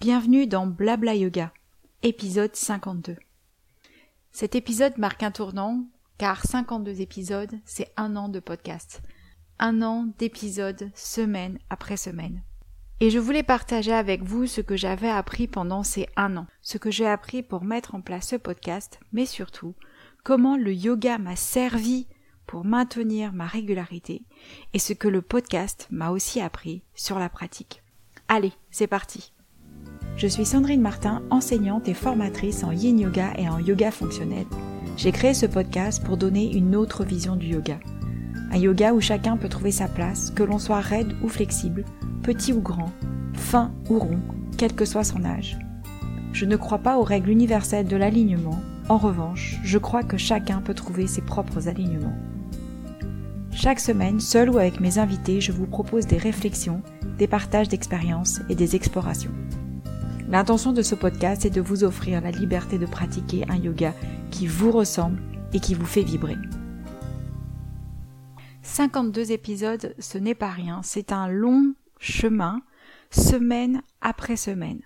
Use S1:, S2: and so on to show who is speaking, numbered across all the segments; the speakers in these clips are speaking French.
S1: Bienvenue dans Blabla Yoga, épisode 52. Cet épisode marque un tournant car 52 épisodes, c'est un an de podcast. Un an d'épisodes semaine après semaine. Et je voulais partager avec vous ce que j'avais appris pendant ces un an, ce que j'ai appris pour mettre en place ce podcast, mais surtout comment le yoga m'a servi pour maintenir ma régularité et ce que le podcast m'a aussi appris sur la pratique. Allez, c'est parti. Je suis Sandrine Martin, enseignante et formatrice en yin yoga et en yoga fonctionnel. J'ai créé ce podcast pour donner une autre vision du yoga. Un yoga où chacun peut trouver sa place, que l'on soit raide ou flexible, petit ou grand, fin ou rond, quel que soit son âge. Je ne crois pas aux règles universelles de l'alignement. En revanche, je crois que chacun peut trouver ses propres alignements. Chaque semaine, seul ou avec mes invités, je vous propose des réflexions, des partages d'expériences et des explorations. L'intention de ce podcast est de vous offrir la liberté de pratiquer un yoga qui vous ressemble et qui vous fait vibrer. 52 épisodes, ce n'est pas rien, c'est un long chemin, semaine après semaine.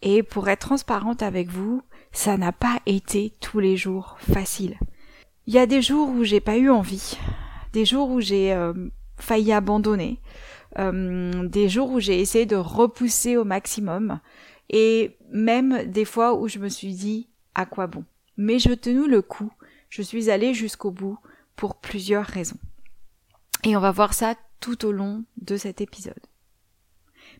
S1: Et pour être transparente avec vous, ça n'a pas été tous les jours facile. Il y a des jours où j'ai pas eu envie, des jours où j'ai euh, failli abandonner, euh, des jours où j'ai essayé de repousser au maximum, et même des fois où je me suis dit à quoi bon? Mais je tenu le coup, je suis allée jusqu'au bout pour plusieurs raisons. Et on va voir ça tout au long de cet épisode.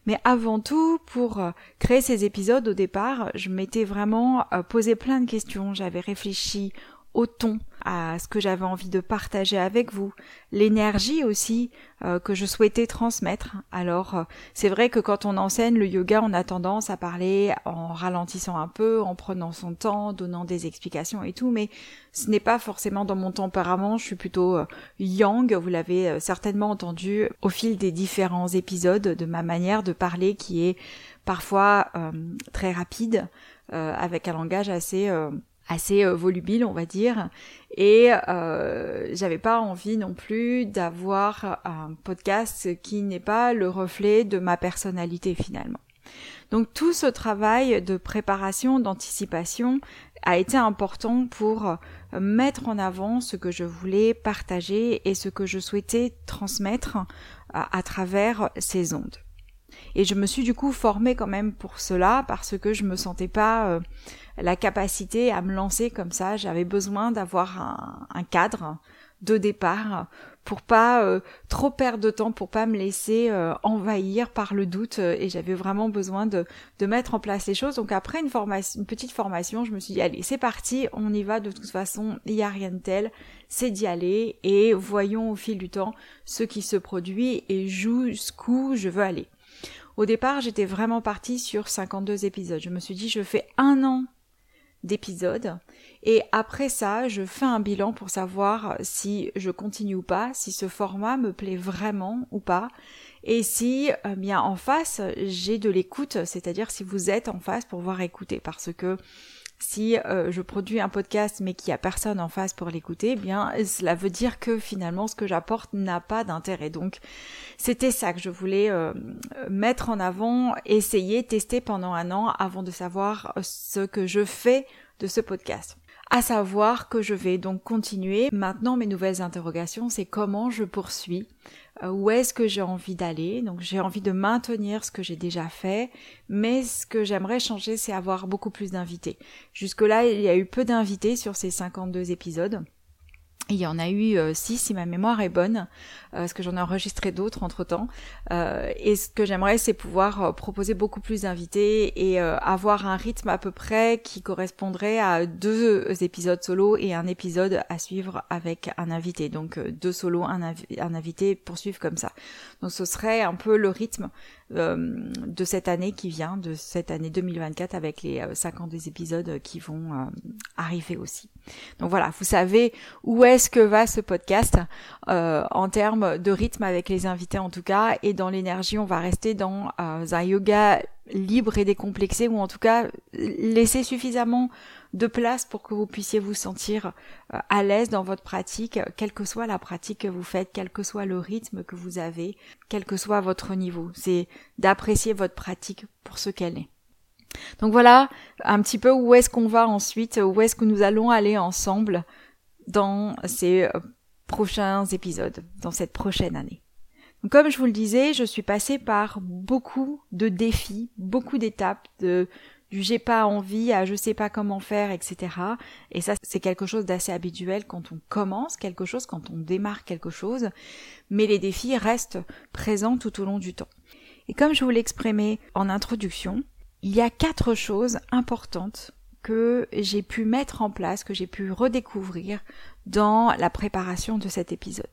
S1: Mais avant tout, pour euh, créer ces épisodes au départ, je m'étais vraiment euh, posé plein de questions, j'avais réfléchi au ton, à ce que j'avais envie de partager avec vous, l'énergie aussi euh, que je souhaitais transmettre. Alors euh, c'est vrai que quand on enseigne le yoga, on a tendance à parler en ralentissant un peu, en prenant son temps, donnant des explications et tout, mais ce n'est pas forcément dans mon tempérament, je suis plutôt euh, yang, vous l'avez certainement entendu au fil des différents épisodes de ma manière de parler qui est parfois très rapide, avec un langage assez assez euh, volubile, on va dire. Et euh, j'avais pas envie non plus d'avoir un podcast qui n'est pas le reflet de ma personnalité finalement. Donc tout ce travail de préparation, d'anticipation a été important pour euh, mettre en avant ce que je voulais partager et ce que je souhaitais transmettre à, travers ces ondes. Et je me suis du coup formée quand même pour cela parce que je me sentais pas la capacité à me lancer comme ça. J'avais besoin d'avoir un, cadre de départ pour pas euh, trop perdre de temps, pour pas me laisser euh, envahir par le doute. Et j'avais vraiment besoin de, mettre en place les choses. Donc après une une petite formation, je me suis dit allez, c'est parti, on y va. De toute façon, il y a rien de tel, c'est d'y aller et voyons au fil du temps ce qui se produit et jusqu'où je veux aller. Au départ, j'étais vraiment partie sur 52 épisodes. Je me suis dit, je fais un an d'épisodes. Et après ça, je fais un bilan pour savoir si je continue ou pas, si ce format me plaît vraiment ou pas, et si euh, bien en face j'ai de l'écoute, c'est-à-dire si vous êtes en face pour voir écouter, parce que si euh, je produis un podcast mais qu'il n'y a personne en face pour l'écouter, eh bien cela veut dire que finalement ce que j'apporte n'a pas d'intérêt. Donc c'était ça que je voulais euh, mettre en avant, essayer, tester pendant un an avant de savoir ce que je fais de ce podcast à savoir que je vais donc continuer. Maintenant, mes nouvelles interrogations, c'est comment je poursuis, euh, où est-ce que j'ai envie d'aller. Donc, j'ai envie de maintenir ce que j'ai déjà fait, mais ce que j'aimerais changer, c'est avoir beaucoup plus d'invités. Jusque-là, il y a eu peu d'invités sur ces 52 épisodes. Il y en a eu euh, six si ma mémoire est bonne, euh, parce que j'en ai enregistré d'autres entre temps. Euh, et ce que j'aimerais, c'est pouvoir proposer beaucoup plus d'invités et avoir un rythme à peu près qui correspondrait à deux épisodes solo et un épisode à suivre avec un invité. Donc deux solos, un invité poursuivre comme ça. Donc ce serait un peu le rythme de cette année qui vient, de cette année 2024 avec les 52 épisodes qui vont arriver aussi. Donc voilà, vous savez où est-ce que va ce podcast euh, en termes de rythme avec les invités en tout cas, et dans l'énergie, on va rester dans euh, un yoga libre et décomplexé, ou en tout cas laisser suffisamment de place pour que vous puissiez vous sentir euh, à l'aise dans votre pratique, quelle que soit la pratique que vous faites, quel que soit le rythme que vous avez, quel que soit votre niveau. C'est d'apprécier votre pratique pour ce qu'elle est. Donc voilà un petit peu où est-ce qu'on va ensuite, où est-ce que nous allons aller ensemble dans ces euh, prochains épisodes, dans cette prochaine année. comme je vous le disais, je suis passée par beaucoup de défis, beaucoup d'étapes, de du j'ai pas envie à je sais pas comment faire, etc. Et ça, c'est quelque chose d'assez habituel quand on commence quelque chose, quand on démarre quelque chose. Mais les défis restent présents tout au long du temps. Et comme je vous l'exprimais en introduction, il y a quatre choses importantes que j'ai pu mettre en place, que j'ai pu redécouvrir dans la préparation de cet épisode.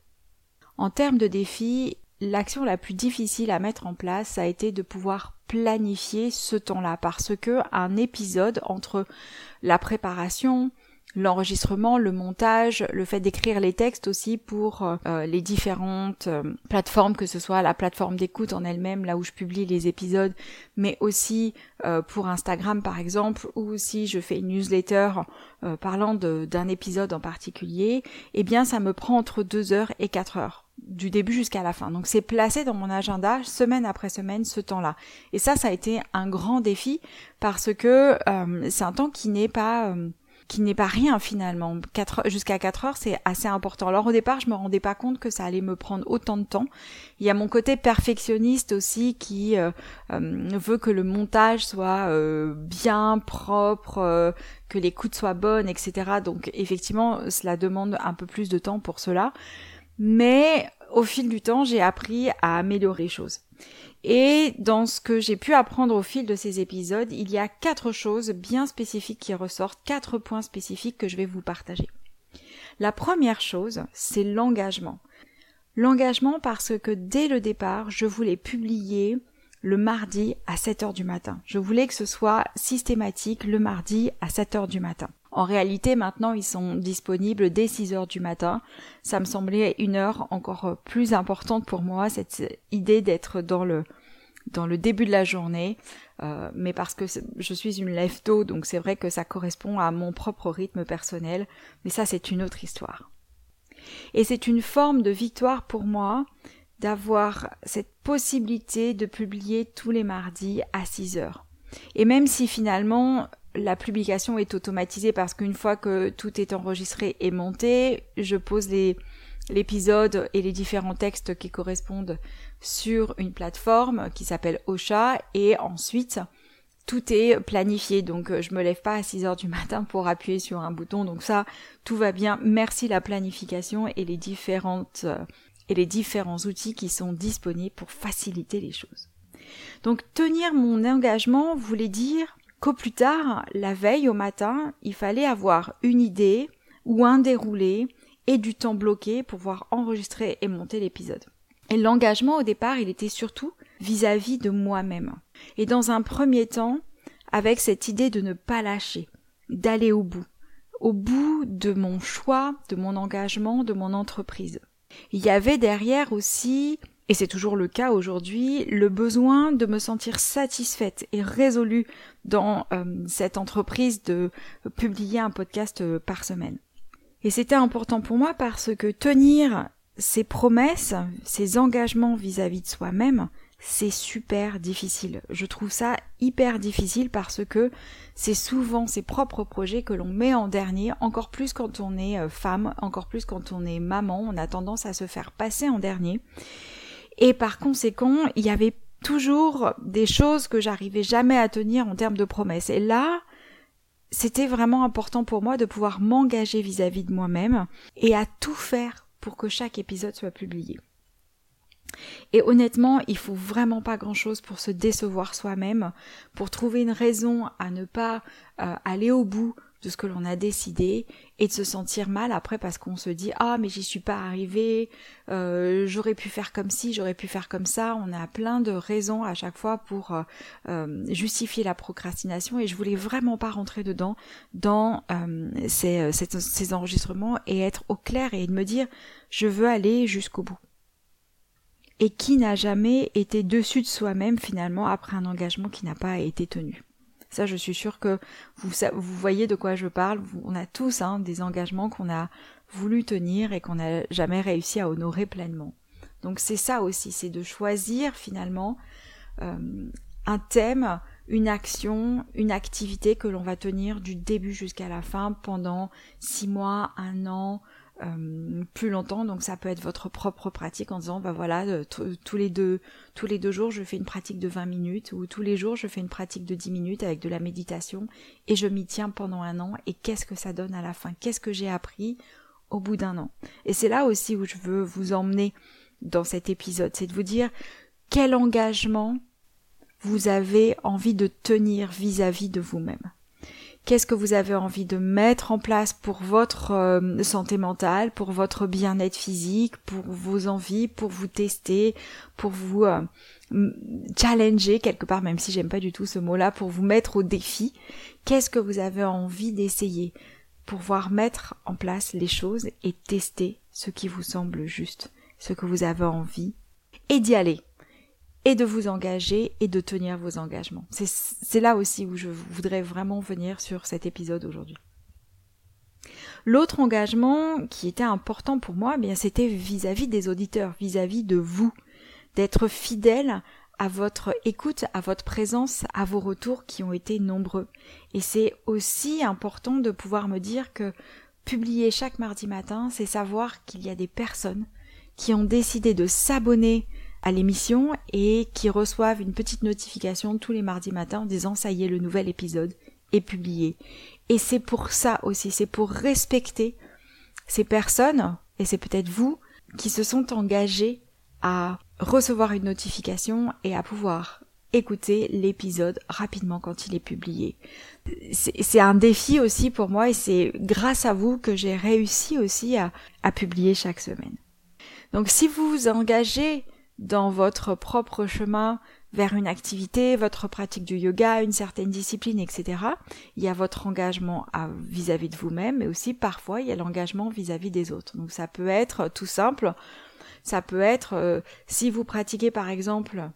S1: En termes de défis, l'action la plus difficile à mettre en place, ça a été de pouvoir planifier ce temps-là. Parce que un épisode entre la préparation, l'enregistrement, le montage, le fait d'écrire les textes aussi pour euh, les différentes euh, plateformes, que ce soit la plateforme d'écoute en elle-même, là où je publie les épisodes, mais aussi euh, pour Instagram par exemple, ou si je fais une newsletter parlant d'un épisode en particulier, eh bien ça me prend entre deux heures et quatre heures du début jusqu'à la fin. Donc c'est placé dans mon agenda semaine après semaine ce temps-là. Et ça, ça a été un grand défi parce que euh, c'est un temps qui n'est pas euh, qui n'est pas rien finalement. Jusqu'à 4 heures, c'est assez important. Alors au départ, je me rendais pas compte que ça allait me prendre autant de temps. Il y a mon côté perfectionniste aussi qui euh, veut que le montage soit bien propre, que l'écoute soit bonne, etc. Donc effectivement, cela demande un peu plus de temps pour cela mais au fil du temps, j'ai appris à améliorer les choses. Et dans ce que j'ai pu apprendre au fil de ces épisodes, il y a quatre choses bien spécifiques qui ressortent, quatre points spécifiques que je vais vous partager. La première chose, c'est l'engagement. L'engagement parce que dès le départ, je voulais publier le mardi à 7 heures du matin. Je voulais que ce soit systématique le mardi à 7 heures du matin. En réalité, maintenant, ils sont disponibles dès 6 heures du matin. Ça me semblait une heure encore plus importante pour moi, cette idée d'être dans le dans le début de la journée, euh, mais parce que je suis une lève tôt, donc c'est vrai que ça correspond à mon propre rythme personnel, mais ça c'est une autre histoire. Et c'est une forme de victoire pour moi d'avoir cette possibilité de publier tous les mardis à 6 heures. Et même si finalement la publication est automatisée parce qu'une fois que tout est enregistré et monté, je pose l'épisode et les différents textes qui correspondent sur une plateforme qui s'appelle Ocha et ensuite tout est planifié. Donc je me lève pas à 6 heures du matin pour appuyer sur un bouton. Donc ça tout va bien. Merci la planification et les différentes et les différents outils qui sont disponibles pour faciliter les choses. Donc tenir mon engagement voulait dire qu'au plus tard, la veille au matin, il fallait avoir une idée ou un déroulé et du temps bloqué pour pouvoir enregistrer et monter l'épisode. Et l'engagement au départ, il était surtout vis-à-vis de moi-même. Et dans un premier temps, avec cette idée de ne pas lâcher, d'aller au bout, au bout de mon choix, de mon engagement, de mon entreprise. Il y avait derrière aussi et c'est toujours le cas aujourd'hui, le besoin de me sentir satisfaite et résolue dans euh, cette entreprise de publier un podcast euh, par semaine. Et c'était important pour moi parce que tenir ses promesses, ses engagements vis-à-vis -vis de soi-même, c'est super difficile. Je trouve ça hyper difficile parce que c'est souvent ses propres projets que l'on met en dernier, encore plus quand on est euh, femme, encore plus quand on est maman, on a tendance à se faire passer en dernier. Et par conséquent, il y avait toujours des choses que j'arrivais jamais à tenir en termes de promesses. Et là, c'était vraiment important pour moi de pouvoir m'engager vis-à-vis de moi-même et à tout faire pour que chaque épisode soit publié. Et honnêtement, il faut vraiment pas grand chose pour se décevoir soi-même, pour trouver une raison à ne pas euh, aller au bout de ce que l'on a décidé et de se sentir mal après parce qu'on se dit ah mais j'y suis pas arrivé euh, j'aurais pu faire comme ci j'aurais pu faire comme ça on a plein de raisons à chaque fois pour euh, euh, justifier la procrastination et je voulais vraiment pas rentrer dedans dans ces, ces, ces enregistrements et être au clair et de me dire je veux aller jusqu'au bout et qui n'a jamais été dessus de soi-même finalement après un engagement qui n'a pas été tenu. Ça, je suis sûre que vous, voyez de quoi je parle. On a tous hein, des engagements qu'on a voulu tenir et qu'on n'a jamais réussi à honorer pleinement. Donc c'est ça aussi, c'est de choisir finalement euh, un thème, une action, une activité que l'on va tenir du début jusqu'à la fin pendant six mois, un an, euh, plus longtemps. Donc ça peut être votre propre pratique en disant bah voilà euh, tous les deux tous les deux jours je fais une pratique de 20 minutes ou tous les jours je fais une pratique de 10 minutes avec de la méditation et je m'y tiens pendant un an. Et qu'est-ce que ça donne à la fin? Qu'est-ce que j'ai appris au bout d'un an? Et c'est là aussi où je veux vous emmener dans cet épisode, c'est de vous dire quel engagement vous avez envie de tenir vis-à-vis -vis de vous-même qu'est-ce que vous avez envie de mettre en place pour votre euh, santé mentale, pour votre bien-être physique, pour vos envies, pour vous tester, pour vous euh, challenger quelque part, même si j'aime pas du tout ce mot-là, pour vous mettre au défi? Qu'est-ce que vous avez envie d'essayer pour voir mettre en place les choses et tester ce qui vous semble juste, ce que vous avez envie et d'y aller? Et de vous engager et de tenir vos engagements. C'est là aussi où je voudrais vraiment venir sur cet épisode aujourd'hui. L'autre engagement qui était important pour moi, eh bien c'était vis-à-vis des auditeurs, vis-à-vis de vous, d'être fidèle à votre écoute, à votre présence, à vos retours qui ont été nombreux. Et c'est aussi important de pouvoir me dire que publier chaque mardi matin, c'est savoir qu'il y a des personnes qui ont décidé de s'abonner à l'émission et qui reçoivent une petite notification tous les mardis matins en disant ça y est, le nouvel épisode est publié. Et c'est pour ça aussi, c'est pour respecter ces personnes, et c'est peut-être vous, qui se sont engagés à recevoir une notification et à pouvoir écouter l'épisode rapidement quand il est publié. C'est un défi aussi pour moi et c'est grâce à vous que j'ai réussi aussi à, à publier chaque semaine. Donc si vous vous engagez dans votre propre chemin vers une activité, votre pratique du yoga, une certaine discipline, etc. Il y a votre engagement vis-à-vis de vous-même, mais aussi parfois il y a l'engagement vis-à-vis des autres. Donc ça peut être tout simple, ça peut être euh, si vous pratiquez par exemple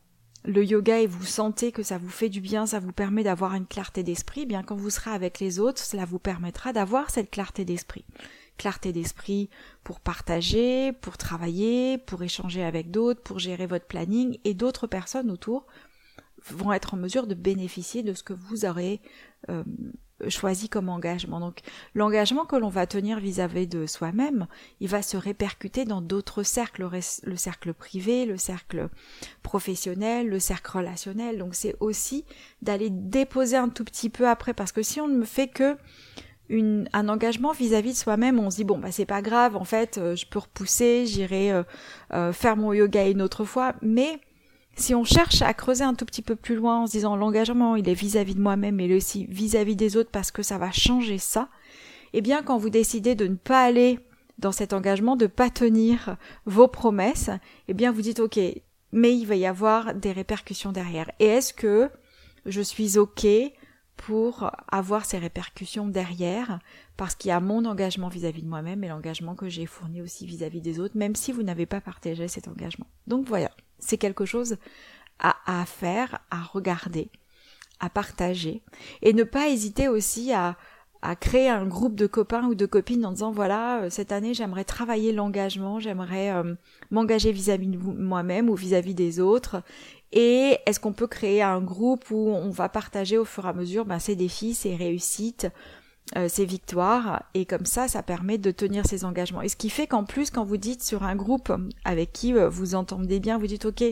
S1: le yoga et vous sentez que ça vous fait du bien, ça vous permet d'avoir une clarté d'esprit, eh bien quand vous serez avec les autres, cela vous permettra d'avoir cette clarté d'esprit clarté d'esprit pour partager, pour travailler, pour échanger avec d'autres, pour gérer votre planning et d'autres personnes autour vont être en mesure de bénéficier de ce que vous aurez euh, choisi comme engagement. Donc l'engagement que l'on va tenir vis-à-vis de soi-même, il va se répercuter dans d'autres cercles, le cercle privé, le cercle professionnel, le cercle relationnel. Donc c'est aussi d'aller déposer un tout petit peu après, parce que si on ne me fait que un engagement vis-à-vis de soi-même. On se dit bon bah c'est pas grave, en fait, euh, je peux repousser, j'irai euh, euh, faire mon yoga une autre fois. Mais si on cherche à creuser un tout petit peu plus loin en se disant l'engagement il est vis-à-vis de moi-même et aussi vis-à-vis des autres parce que ça va changer ça, eh bien quand vous décidez de ne pas aller dans cet engagement, de pas tenir vos promesses, eh bien vous dites ok, mais il va y avoir des répercussions derrière. Et est-ce que je suis ok pour avoir ces répercussions derrière, parce qu'il y a mon engagement vis-à-vis de moi-même et l'engagement que j'ai fourni aussi vis-à-vis des autres, même si vous n'avez pas partagé cet engagement. Donc voilà, c'est quelque chose à, faire, à regarder, à partager, et ne pas hésiter aussi à, à créer un groupe de copains ou de copines en disant voilà euh, cette année j'aimerais travailler l'engagement, j'aimerais euh, m'engager vis-à-vis de moi-même ou vis-à-vis des autres et est-ce qu'on peut créer un groupe où on va partager au fur et à mesure ben, ses défis, ses réussites, euh, ses victoires? Et comme ça ça permet de tenir ses engagements. Et ce qui fait qu'en plus quand vous dites sur un groupe avec qui vous entendez bien, vous dites ok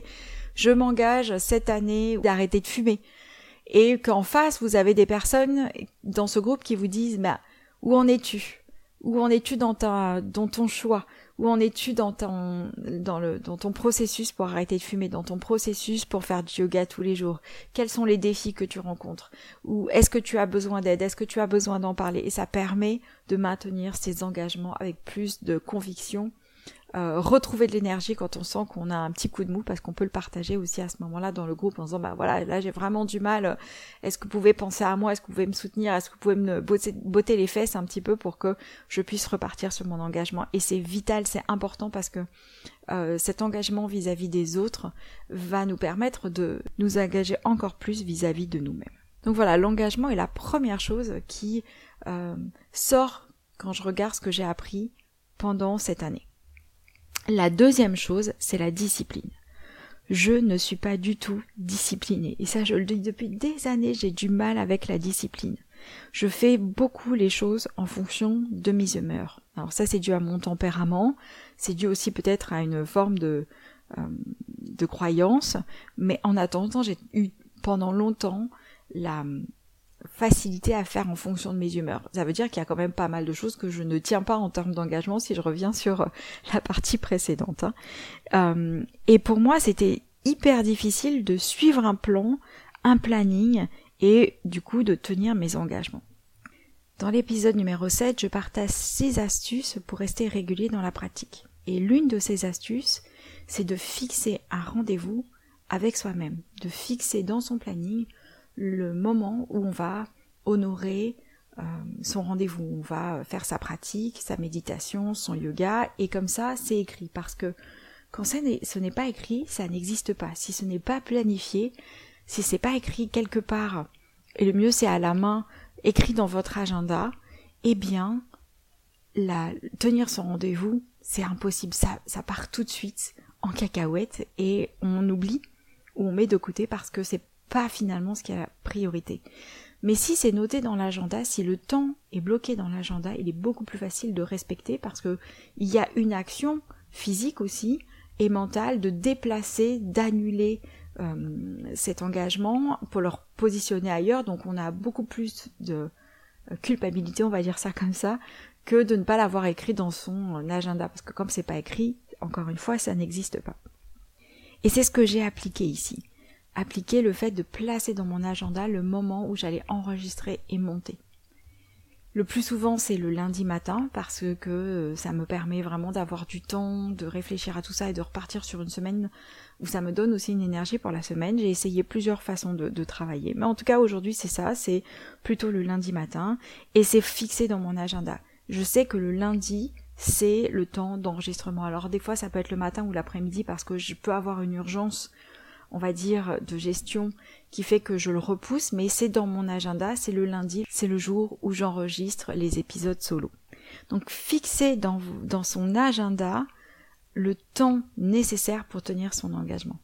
S1: je m'engage cette année d'arrêter de fumer et qu'en face vous avez des personnes dans ce groupe qui vous disent bah où en es-tu? Où en es-tu dans ta dans ton choix? Où en es-tu dans ton dans ton processus pour arrêter de fumer dans ton processus pour faire du yoga tous les jours. Quels sont les défis que tu rencontres? Ou est-ce que tu as besoin d'aide? Est-ce que tu as besoin d'en parler? Et ça permet de maintenir ces engagements avec plus de conviction euh, retrouver de l'énergie quand on sent qu'on a un petit coup de mou parce qu'on peut le partager aussi à ce moment-là dans le groupe en disant bah voilà là j'ai vraiment du mal. Est-ce que vous pouvez penser à moi? Est-ce que vous pouvez me soutenir? Est-ce que vous pouvez me botter, les fesses un petit peu pour que je puisse repartir sur mon engagement? Et c'est vital c'est important parce que euh, cet engagement vis-à-vis des autres va nous permettre de nous engager encore plus vis-à-vis de nous-mêmes. Donc voilà l'engagement est la première chose qui euh, sort quand je regarde ce que j'ai appris pendant cette année la deuxième chose, c'est la discipline. je ne suis pas du tout disciplinée. Et ça, je le dis depuis des années, j'ai du mal avec la discipline. Je fais beaucoup les choses en fonction de mes humeurs. Alors ça, c'est dû à mon tempérament, c'est dû aussi peut-être à une forme de, euh, de croyance, mais en attendant, j'ai eu pendant longtemps la facilité à faire en fonction de mes humeurs. Ça veut dire qu'il y a quand même pas mal de choses que je ne tiens pas en termes d'engagement si je reviens sur euh, la partie précédente. Hein. Euh, et pour moi, c'était hyper difficile de suivre un plan, un planning et du coup de tenir mes engagements. Dans l'épisode numéro 7, je partage 6 astuces pour rester régulier dans la pratique. Et l'une de ces astuces, c'est de fixer un rendez-vous avec soi-même, de fixer dans son planning le moment où on va honorer euh, son rendez-vous, on va faire sa pratique, sa méditation, son yoga, et comme ça, c'est écrit. Parce que quand ce n'est pas écrit, ça n'existe pas. Si ce n'est pas planifié, si c'est pas écrit quelque part, et le mieux c'est à la main, écrit dans votre agenda, eh bien, la, tenir son rendez-vous, c'est impossible. Ça, ça part tout de suite en cacahuète et on oublie ou on met de côté parce que c'est pas finalement ce qui a la priorité. Mais si c'est noté dans l'agenda, si le temps est bloqué dans l'agenda, il est beaucoup plus facile de respecter parce que il y a une action physique aussi et mentale de déplacer, d'annuler euh, cet engagement pour le positionner ailleurs. Donc on a beaucoup plus de euh, culpabilité, on va dire ça comme ça, que de ne pas l'avoir écrit dans son euh, agenda. Parce que comme c'est pas écrit, encore une fois, ça n'existe pas. Et c'est ce que j'ai appliqué ici. Appliquer le fait de placer dans mon agenda le moment où j'allais enregistrer et monter. Le plus souvent, c'est le lundi matin parce que euh, ça me permet vraiment d'avoir du temps, de réfléchir à tout ça et de repartir sur une semaine où ça me donne aussi une énergie pour la semaine. J'ai essayé plusieurs façons de, de travailler. Mais en tout cas, aujourd'hui, c'est ça. C'est plutôt le lundi matin et c'est fixé dans mon agenda. Je sais que le lundi, c'est le temps d'enregistrement. Alors des fois, ça peut être le matin ou l'après-midi parce que je peux avoir une urgence on va dire, de gestion qui fait que je le repousse, mais c'est dans mon agenda, c'est le lundi, c'est le jour où j'enregistre les épisodes solo. Donc fixer dans, son agenda le temps nécessaire pour tenir son engagement.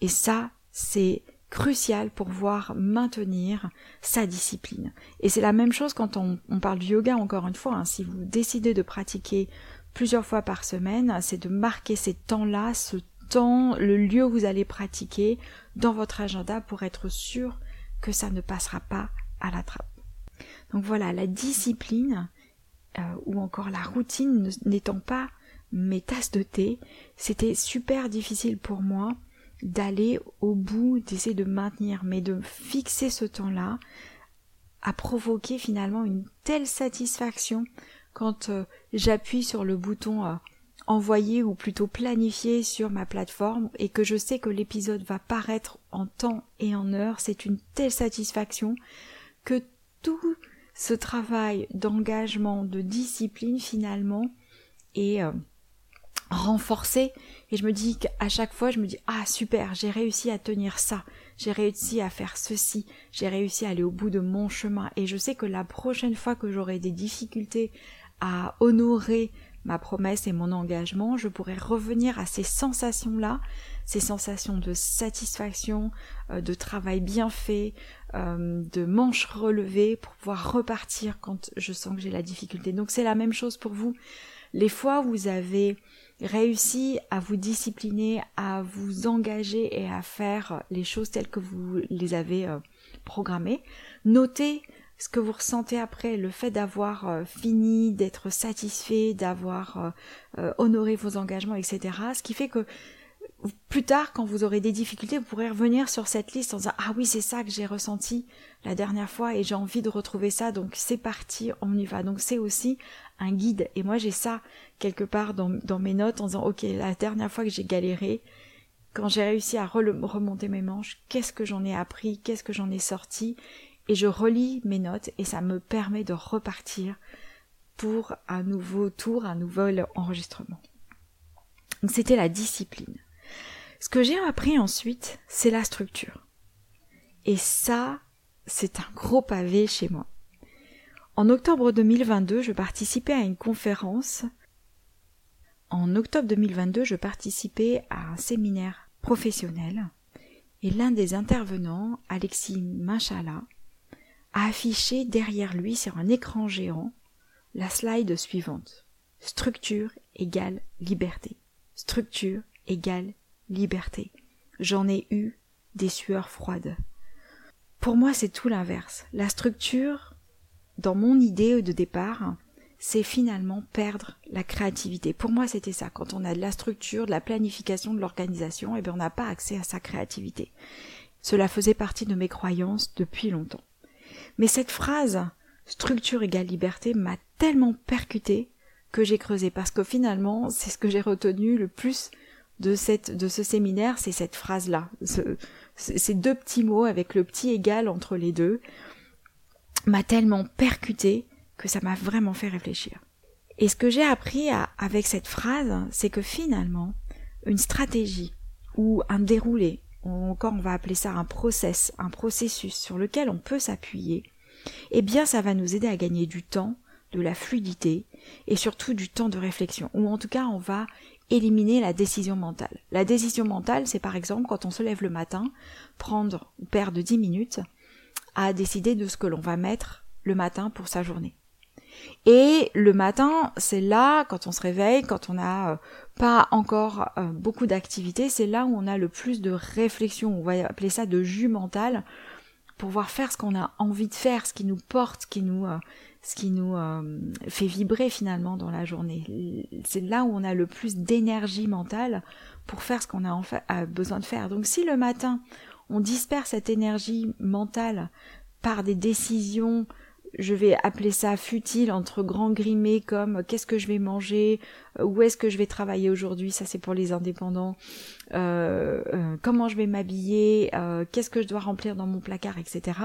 S1: Et ça, c'est crucial pour voir maintenir sa discipline. Et c'est la même chose quand on, parle du yoga, encore une fois, hein. si vous décidez de pratiquer plusieurs fois par semaine, c'est de marquer ces temps-là, ce le lieu où vous allez pratiquer dans votre agenda pour être sûr que ça ne passera pas à la trappe. Donc voilà, la discipline euh, ou encore la routine n'étant pas mes tasses de thé, c'était super difficile pour moi d'aller au bout, d'essayer de maintenir, mais de fixer ce temps-là a provoqué finalement une telle satisfaction quand euh, j'appuie sur le bouton euh, envoyé ou plutôt planifié sur ma plateforme et que je sais que l'épisode va paraître en temps et en heure, c'est une telle satisfaction que tout ce travail d'engagement, de discipline finalement est euh, renforcé. Et je me dis qu'à chaque fois je me dis ah super j'ai réussi à tenir ça j'ai réussi à faire ceci j'ai réussi à aller au bout de mon chemin et je sais que la prochaine fois que j'aurai des difficultés à honorer ma promesse et mon engagement, je pourrais revenir à ces sensations-là, ces sensations de satisfaction, euh, de travail bien fait, euh, de manches relevées pour pouvoir repartir quand je sens que j'ai la difficulté. Donc c'est la même chose pour vous. Les fois où vous avez réussi à vous discipliner, à vous engager et à faire les choses telles que vous les avez euh, programmées, notez ce que vous ressentez après, le fait d'avoir euh, fini, d'être satisfait, d'avoir euh, euh, honoré vos engagements, etc. Ce qui fait que plus tard, quand vous aurez des difficultés, vous pourrez revenir sur cette liste en disant ah oui c'est ça que j'ai ressenti la dernière fois et j'ai envie de retrouver ça donc c'est parti on y va donc c'est aussi un guide et moi j'ai ça quelque part dans, dans mes notes en disant ok la dernière fois que j'ai galéré quand j'ai réussi à remonter mes manches qu'est-ce que j'en ai appris qu'est-ce que j'en ai sorti et je relis mes notes et ça me permet de repartir pour un nouveau tour, un nouvel enregistrement. Donc c'était la discipline. Ce que j'ai appris ensuite, c'est la structure. Et ça, c'est un gros pavé chez moi. En octobre 2022, je participais à une conférence. En octobre 2022, je participais à un séminaire professionnel et l'un des intervenants, Alexis Manchala, a affiché derrière lui sur un écran géant la slide suivante. Structure égale liberté. Structure égale liberté. J'en ai eu des sueurs froides. Pour moi, c'est tout l'inverse. La structure, dans mon idée de départ, c'est finalement perdre la créativité. Pour moi, c'était ça. Quand on a de la structure, de la planification, de l'organisation, eh bien, on n'a pas accès à sa créativité. Cela faisait partie de mes croyances depuis longtemps. Mais cette phrase, structure égale liberté, m'a tellement percuté que j'ai creusé parce que finalement, c'est ce que j'ai retenu le plus de ce séminaire, c'est cette phrase-là. ces deux petits mots avec le petit égal entre les deux m'a tellement percuté que ça m'a vraiment fait réfléchir. Et ce que j'ai appris avec cette phrase, c'est que finalement, une stratégie ou un déroulé, ou encore on va appeler ça un process, un processus sur lequel on peut s'appuyer, eh bien ça va nous aider à gagner du temps, de la fluidité et surtout du temps de réflexion. Ou en tout cas, on va éliminer la décision mentale. La décision mentale, c'est par exemple quand on se lève le matin, prendre ou perdre 10 minutes à décider de ce que l'on va mettre le matin pour sa journée. Et le matin, c'est là, quand on se réveille, quand on n'a euh, pas encore euh, beaucoup d'activité, c'est là où on a le plus de réflexion, on va appeler ça de jus mental, pour pouvoir faire ce qu'on a envie de faire, ce qui nous porte, ce qui nous, euh, ce qui nous fait vibrer finalement dans la journée. C'est là où on a le plus d'énergie mentale pour faire ce qu'on a, a besoin de faire. Donc si le matin, on disperse cette énergie mentale par des décisions je vais appeler ça futile entre grands grimés comme qu'est-ce que je vais manger, euh, où est-ce que je vais travailler aujourd'hui, ça c'est pour les indépendants, euh, euh, comment je vais m'habiller, qu'est-ce que je dois remplir dans mon placard, etc.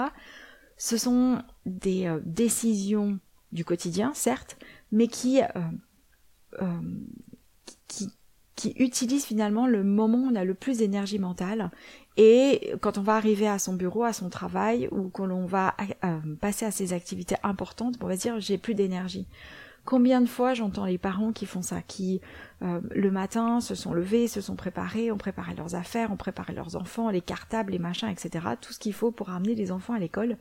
S1: Ce sont des décisions du quotidien, certes, mais qui, qui, qui utilisent finalement le moment où on a le plus d'énergie mentale et quand on va arriver à son bureau, à son travail, ou quand l'on va euh, passer à ses activités importantes, on va dire j'ai plus d'énergie. Combien de fois j'entends les parents qui font ça, qui euh, le matin se sont levés, se sont préparés, ont préparé leurs affaires, ont préparé leurs enfants, les cartables, les machins, etc. Tout ce qu'il faut pour amener les enfants à l'école.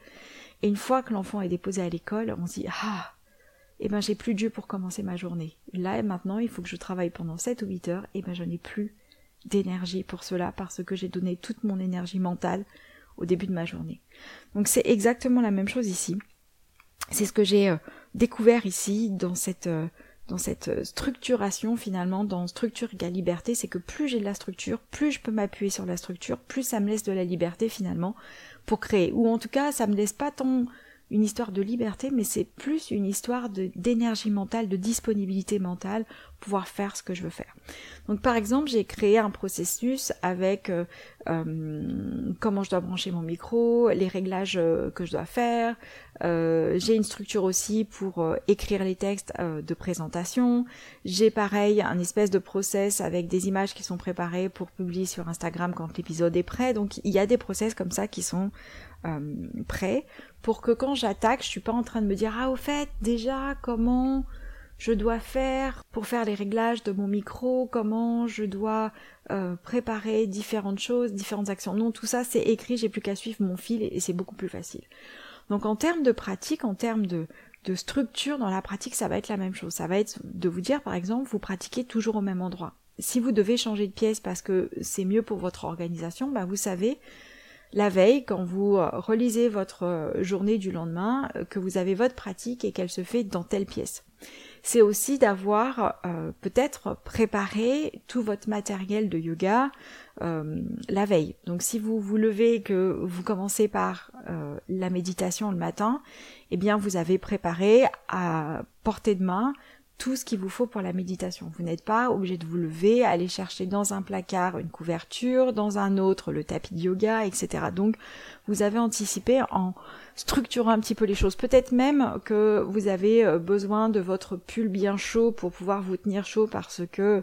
S1: Et une fois que l'enfant est déposé à l'école, on se dit ah, eh ben j'ai plus Dieu pour commencer ma journée. Là maintenant, il faut que je travaille pendant 7 ou 8 heures, et eh ben je n'ai plus d'énergie pour cela parce que j'ai donné toute mon énergie mentale au début de ma journée. Donc c'est exactement la même chose ici. C'est ce que j'ai euh, découvert ici dans cette euh, dans cette euh, structuration finalement, dans structure égale liberté, c'est que plus j'ai de la structure, plus je peux m'appuyer sur la structure, plus ça me laisse de la liberté finalement pour créer. Ou en tout cas, ça me laisse pas tant une histoire de liberté, mais c'est plus une histoire d'énergie mentale, de disponibilité mentale, pouvoir faire ce que je veux faire. Donc par exemple, j'ai créé un processus avec euh, euh, comment je dois brancher mon micro, les réglages euh, que je dois faire. j'ai une structure aussi pour écrire les textes de présentation. J'ai pareil un espèce de process avec des images qui sont préparées pour publier sur Instagram quand l'épisode est prêt. Donc il y a des process comme ça qui sont prêts pour que quand j'attaque, je suis pas en train de me dire ah au fait déjà comment je dois faire pour faire les réglages de mon micro, comment je dois euh, préparer différentes choses, différentes actions. Non, tout ça c'est écrit, j'ai plus qu'à suivre mon fil et, c'est beaucoup plus facile. Donc en termes de pratique, en termes de, structure dans la pratique, ça va être la même chose. Ça va être de vous dire par exemple, vous pratiquez toujours au même endroit. Si vous devez changer de pièce parce que c'est mieux pour votre organisation, bah vous savez la veille, quand vous euh, relisez votre euh, journée du lendemain, euh, que vous avez votre pratique et qu'elle se fait dans telle pièce. C'est aussi d'avoir peut-être préparé tout votre matériel de yoga la veille. Donc si vous vous levez que vous commencez par la méditation le matin, eh bien vous avez préparé à portée de main tout ce qu'il vous faut pour la méditation. Vous n'êtes pas obligé de vous lever, aller chercher dans un placard une couverture, dans un autre le tapis de yoga, etc. Donc vous avez anticipé en structurant un petit peu les choses. Peut-être même que vous avez euh, besoin de votre pull bien chaud pour pouvoir vous tenir chaud parce que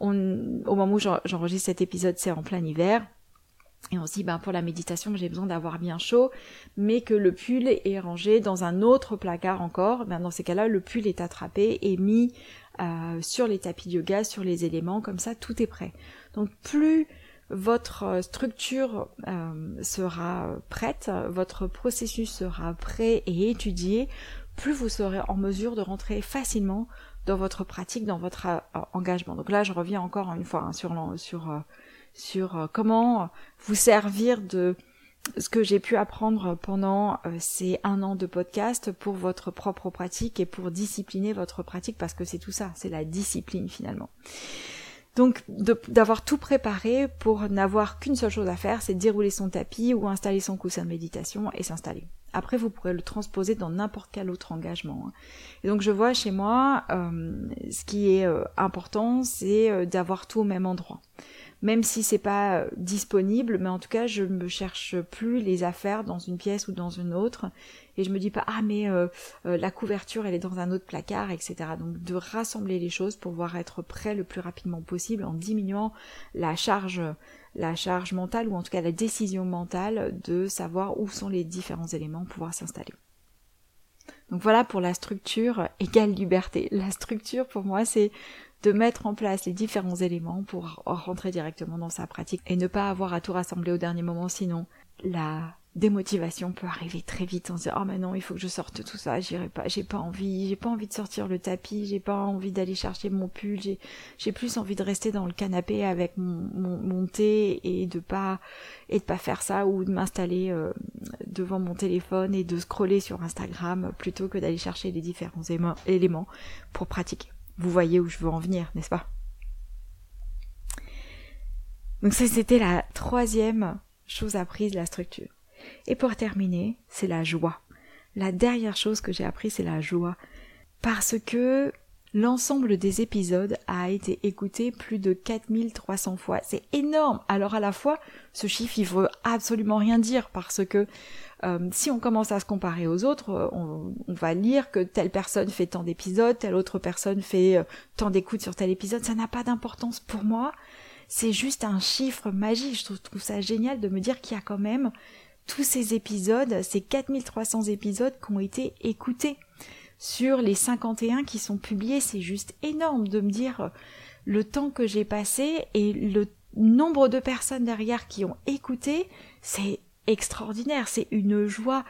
S1: on, au moment où j'enregistre cet épisode, c'est en plein hiver. Et on se dit, ben, pour la méditation, j'ai besoin d'avoir bien chaud, mais que le pull est rangé dans un autre placard encore. Ben, dans ces cas-là, le pull est attrapé et mis euh, sur les tapis de yoga, sur les éléments, comme ça, tout est prêt. Donc plus votre structure euh, sera prête, votre processus sera prêt et étudié, plus vous serez en mesure de rentrer facilement dans votre pratique, dans votre euh, engagement. Donc là, je reviens encore une fois hein, sur, sur, euh, sur comment vous servir de ce que j'ai pu apprendre pendant ces un an de podcast pour votre propre pratique et pour discipliner votre pratique parce que c'est tout ça, c'est la discipline finalement. Donc d'avoir tout préparé pour n'avoir qu'une seule chose à faire, c'est dérouler son tapis ou installer son coussin de méditation et s'installer. Après, vous pourrez le transposer dans n'importe quel autre engagement. Hein. Et donc je vois chez moi, euh, ce qui est euh, important, c'est euh, d'avoir tout au même endroit même si c'est pas euh, disponible, mais en tout cas, je me cherche plus les affaires dans une pièce ou dans une autre, et je me dis pas ah mais euh, euh, la couverture elle est dans un autre placard, etc. Donc de rassembler les choses pour pouvoir être prêt le plus rapidement possible en diminuant la charge la charge mentale ou en tout cas la décision mentale de savoir où sont les différents éléments pour pouvoir s'installer. Donc voilà pour la structure égale liberté. La structure pour moi c'est de mettre en place les différents éléments pour rentrer directement dans sa pratique et ne pas avoir à tout rassembler au dernier moment, sinon la démotivation peut arriver très vite. On se dit oh mais non il faut que je sorte tout ça, j'irai pas, j'ai pas envie, j'ai pas envie de sortir le tapis, j'ai pas envie d'aller chercher mon pull, j'ai plus envie de rester dans le canapé avec mon, mon, thé et de pas et de pas faire ça ou de m'installer euh, devant mon téléphone et de scroller sur Instagram plutôt que d'aller chercher les différents éléments pour pratiquer. Vous voyez où je veux en venir, n'est-ce pas? Donc ça, c'était la troisième chose apprise, la structure. Et pour terminer, c'est la joie. La dernière chose que j'ai appris, c'est la joie. Parce que l'ensemble des épisodes a été écouté plus de 4300 fois. C'est énorme. Alors à la fois, ce chiffre, il veut absolument rien dire parce que euh, si on commence à se comparer aux autres, euh, on, va lire que telle personne fait tant d'épisodes, telle autre personne fait euh, tant d'écoutes sur tel épisode. Ça n'a pas d'importance pour moi. C'est juste un chiffre magique. Je trouve, ça génial de me dire qu'il y a quand même tous ces épisodes, ces 4300 épisodes qui ont été écoutés sur les 51 qui sont publiés. C'est juste énorme de me dire le temps que j'ai passé et le nombre de personnes derrière qui ont écouté. C'est extraordinaire, c'est une joie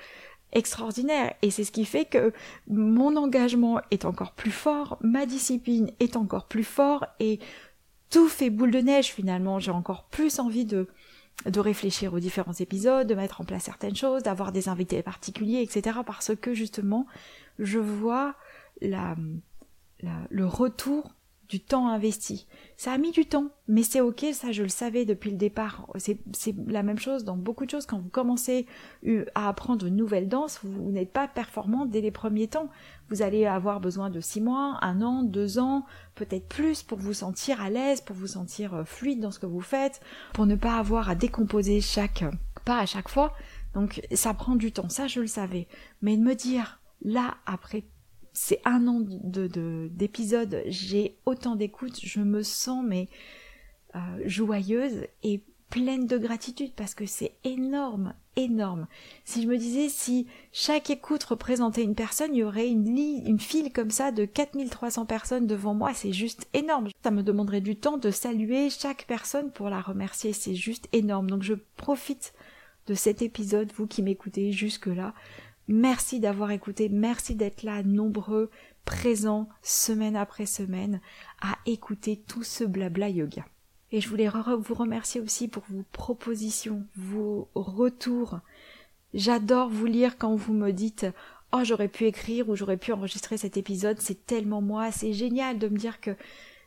S1: extraordinaire et c'est ce qui fait que mon engagement est encore plus fort, ma discipline est encore plus fort et tout fait boule de neige finalement, j'ai encore plus envie de de réfléchir aux différents épisodes, de mettre en place certaines choses, d'avoir des invités particuliers, etc. parce que justement, je vois la, le retour du temps investi. Ça a mis du temps, mais c'est ok, ça je le savais depuis le départ. C'est la même chose dans beaucoup de choses. Quand vous commencez euh, à apprendre une nouvelle danse, vous, n'êtes pas performant dès les premiers temps. Vous allez avoir besoin de six mois, un an, deux ans, peut-être plus pour vous sentir à l'aise, pour vous sentir euh, fluide dans ce que vous faites, pour ne pas avoir à décomposer chaque pas à chaque fois. Donc ça prend du temps, ça je le savais. Mais de me dire, là, après c'est un an de d'épisodes, j'ai autant d'écoute, je me sens mais euh, joyeuse et pleine de gratitude parce que c'est énorme, énorme. Si je me disais si chaque écoute représentait une personne, il y aurait une une file comme ça de 4300 personnes devant moi, c'est juste énorme. Ça me demanderait du temps de saluer chaque personne pour la remercier, c'est juste énorme. Donc je profite de cet épisode, vous qui m'écoutez jusque là, Merci d'avoir écouté, merci d'être là nombreux, présents, semaine après semaine, à écouter tout ce blabla yoga. Et je voulais vous remercier aussi pour vos propositions, vos retours. J'adore vous lire quand vous me dites Oh, j'aurais pu écrire ou j'aurais pu enregistrer cet épisode, c'est tellement moi, c'est génial de me dire que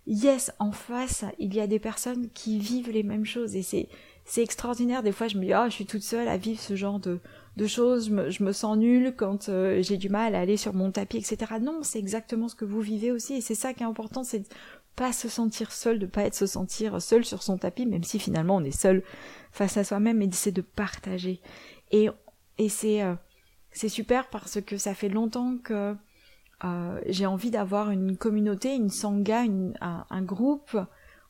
S1: yes, en face, il y a des personnes qui vivent les mêmes choses et c'est c'est extraordinaire. Des fois, je me dis, oh, je suis toute seule à vivre ce genre de, de choses, je me, sens nulle quand euh, j'ai du mal à aller sur mon tapis, etc. Non, c'est exactement ce que vous vivez aussi, et c'est ça qui est important, c'est de pas se sentir seul, de pas être se sentir seul sur son tapis, même si finalement on est seul face à soi-même, mais c'est de partager. Et, et c'est euh, c'est super parce que ça fait longtemps que euh, j'ai envie d'avoir une communauté, une sangha, un, groupe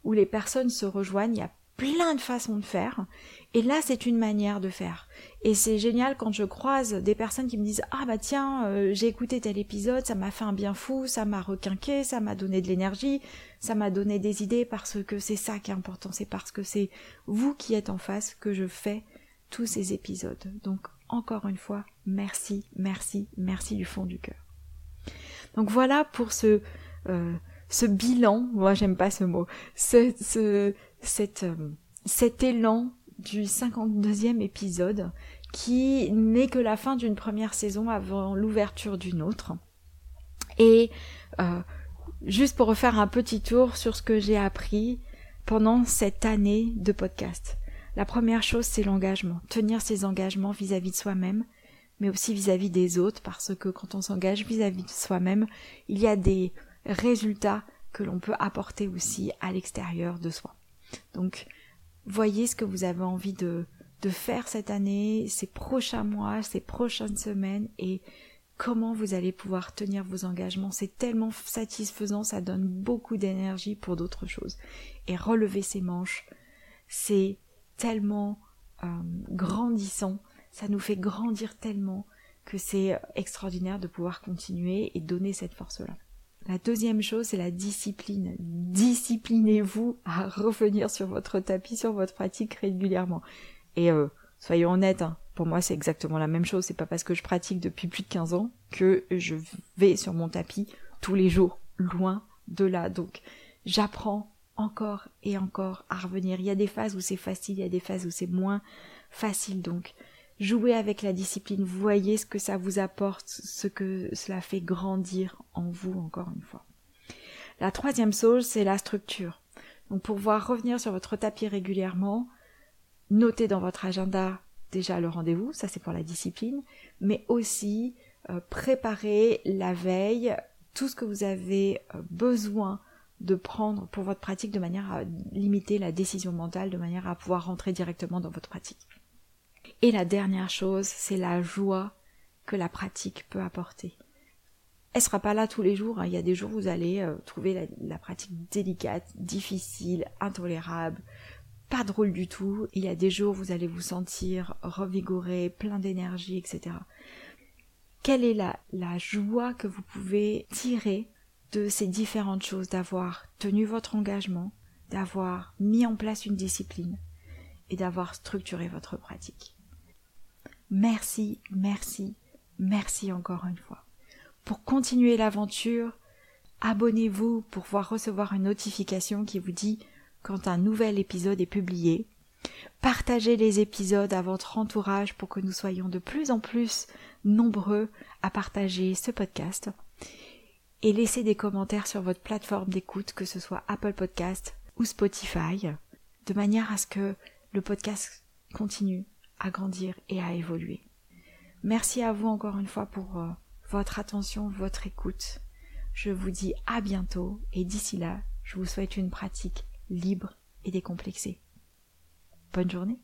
S1: où les personnes se rejoignent. Plein de façons de faire. Et là, c'est une manière de faire. Et c'est génial quand je croise des personnes qui me disent Ah bah tiens, euh, j'ai écouté tel épisode, ça m'a fait un bien fou, ça m'a requinqué, ça m'a donné de l'énergie, ça m'a donné des idées parce que c'est ça qui est important, c'est parce que c'est vous qui êtes en face que je fais tous ces épisodes. Donc encore une fois, merci, merci, merci du fond du cœur. Donc voilà pour ce, euh, ce bilan, moi j'aime pas ce mot, ce, ce, euh, cet élan du 52e épisode qui n'est que la fin d'une première saison avant l'ouverture d'une autre. Et euh, juste pour refaire un petit tour sur ce que j'ai appris pendant cette année de podcast. La première chose, c'est l'engagement. Tenir ses engagements vis-à-vis de soi-même, mais aussi vis-à-vis des autres, parce que quand on s'engage vis-à-vis de soi-même, il y a des résultats que l'on peut apporter aussi à l'extérieur de soi. Donc, voyez ce que vous avez envie de, faire cette année, ces prochains mois, ces prochaines semaines et comment vous allez pouvoir tenir vos engagements. C'est tellement satisfaisant, ça donne beaucoup d'énergie pour d'autres choses. Et relever ses manches, c'est tellement euh, grandissant, ça nous fait grandir tellement que c'est extraordinaire de pouvoir continuer et donner cette force-là. La deuxième chose, c'est la discipline. Disciplinez-vous à revenir sur votre tapis, sur votre pratique régulièrement. Et euh, soyons honnêtes, hein, pour moi c'est exactement la même chose. C'est pas parce que je pratique depuis plus de 15 ans que je vais sur mon tapis tous les jours, loin de là. Donc j'apprends encore et encore à revenir. Il y a des phases où c'est facile, il y a des phases où c'est moins facile. Donc Jouez avec la discipline, voyez ce que ça vous apporte, ce que cela fait grandir en vous encore une fois. La troisième chose, c'est la structure. Donc pour pouvoir revenir sur votre tapis régulièrement, notez dans votre agenda déjà le rendez-vous, ça c'est pour la discipline, mais aussi euh, préparer la veille tout ce que vous avez euh, besoin de prendre pour votre pratique de manière à limiter la décision mentale, de manière à pouvoir rentrer directement dans votre pratique. Et la dernière chose, c'est la joie que la pratique peut apporter. Elle sera pas là tous les jours. Hein. Il y a des jours où vous allez euh, trouver la, pratique délicate, difficile, intolérable, pas drôle du tout. Il y a des jours où vous allez vous sentir revigoré, plein d'énergie, etc. Quelle est la, la joie que vous pouvez tirer de ces différentes choses, d'avoir tenu votre engagement, d'avoir mis en place une discipline et d'avoir structuré votre pratique? Merci, merci, merci encore une fois. Pour continuer l'aventure, abonnez-vous pour pouvoir recevoir une notification qui vous dit quand un nouvel épisode est publié. Partagez les épisodes à votre entourage pour que nous soyons de plus en plus nombreux à partager ce podcast. Et laissez des commentaires sur votre plateforme d'écoute, que ce soit Apple Podcast ou Spotify, de manière à ce que le podcast continue à grandir et à évoluer. Merci à vous encore une fois pour euh, votre attention, votre écoute. Je vous dis à bientôt et d'ici là, je vous souhaite une pratique libre et décomplexée. Bonne journée.